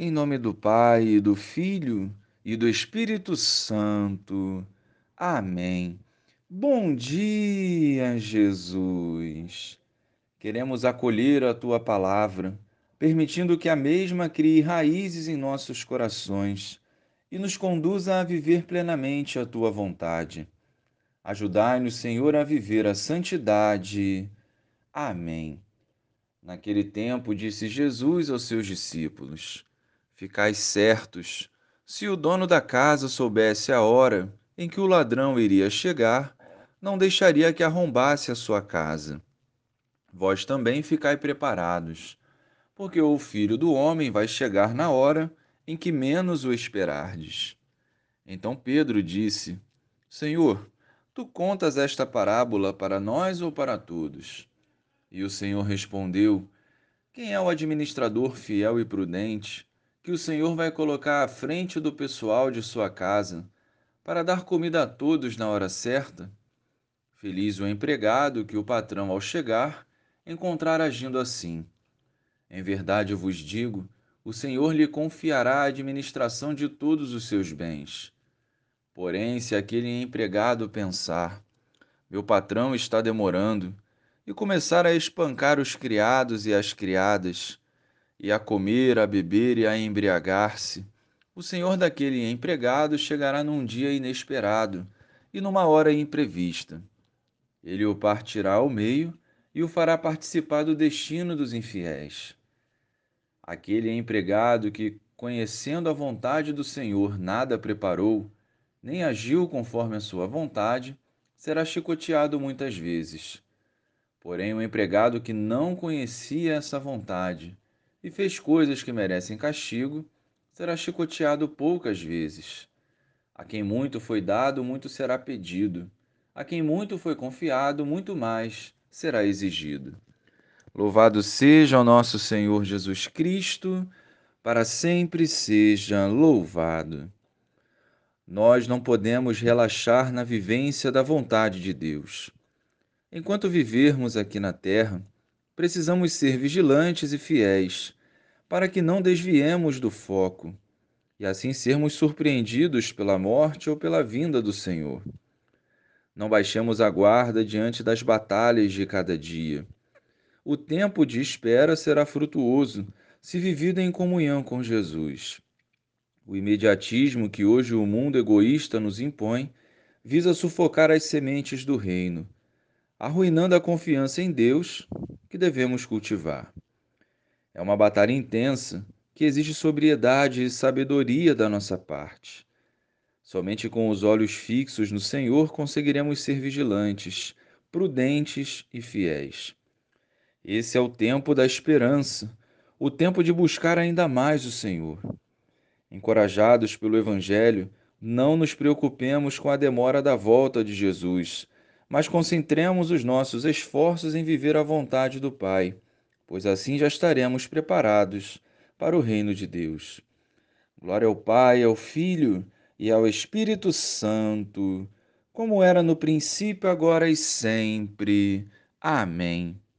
Em nome do Pai, do Filho e do Espírito Santo. Amém. Bom dia, Jesus. Queremos acolher a tua palavra, permitindo que a mesma crie raízes em nossos corações e nos conduza a viver plenamente a tua vontade. Ajudai-nos, Senhor, a viver a santidade. Amém. Naquele tempo, disse Jesus aos seus discípulos: Ficais certos, se o dono da casa soubesse a hora em que o ladrão iria chegar, não deixaria que arrombasse a sua casa. Vós também ficai preparados, porque o filho do homem vai chegar na hora em que menos o esperardes. Então Pedro disse: Senhor, tu contas esta parábola para nós ou para todos? E o Senhor respondeu: Quem é o administrador fiel e prudente? Que o Senhor vai colocar à frente do pessoal de sua casa para dar comida a todos na hora certa? Feliz o empregado que o patrão, ao chegar, encontrar agindo assim. Em verdade vos digo, o Senhor lhe confiará a administração de todos os seus bens. Porém, se aquele empregado pensar, meu patrão está demorando, e começar a espancar os criados e as criadas, e a comer, a beber e a embriagar-se, o senhor daquele empregado chegará num dia inesperado e numa hora imprevista. Ele o partirá ao meio e o fará participar do destino dos infiéis. Aquele empregado que, conhecendo a vontade do Senhor, nada preparou, nem agiu conforme a sua vontade, será chicoteado muitas vezes. Porém, o empregado que não conhecia essa vontade, e fez coisas que merecem castigo, será chicoteado poucas vezes. A quem muito foi dado, muito será pedido. A quem muito foi confiado, muito mais será exigido. Louvado seja o nosso Senhor Jesus Cristo, para sempre seja louvado. Nós não podemos relaxar na vivência da vontade de Deus. Enquanto vivermos aqui na terra, precisamos ser vigilantes e fiéis, para que não desviemos do foco e assim sermos surpreendidos pela morte ou pela vinda do Senhor. Não baixemos a guarda diante das batalhas de cada dia. O tempo de espera será frutuoso se vivido em comunhão com Jesus. O imediatismo que hoje o mundo egoísta nos impõe visa sufocar as sementes do reino, arruinando a confiança em Deus que devemos cultivar. É uma batalha intensa que exige sobriedade e sabedoria da nossa parte. Somente com os olhos fixos no Senhor conseguiremos ser vigilantes, prudentes e fiéis. Esse é o tempo da esperança, o tempo de buscar ainda mais o Senhor. Encorajados pelo Evangelho, não nos preocupemos com a demora da volta de Jesus mas concentremos os nossos esforços em viver a vontade do Pai, pois assim já estaremos preparados para o reino de Deus. Glória ao Pai, ao Filho e ao Espírito Santo, como era no princípio, agora e sempre. Amém.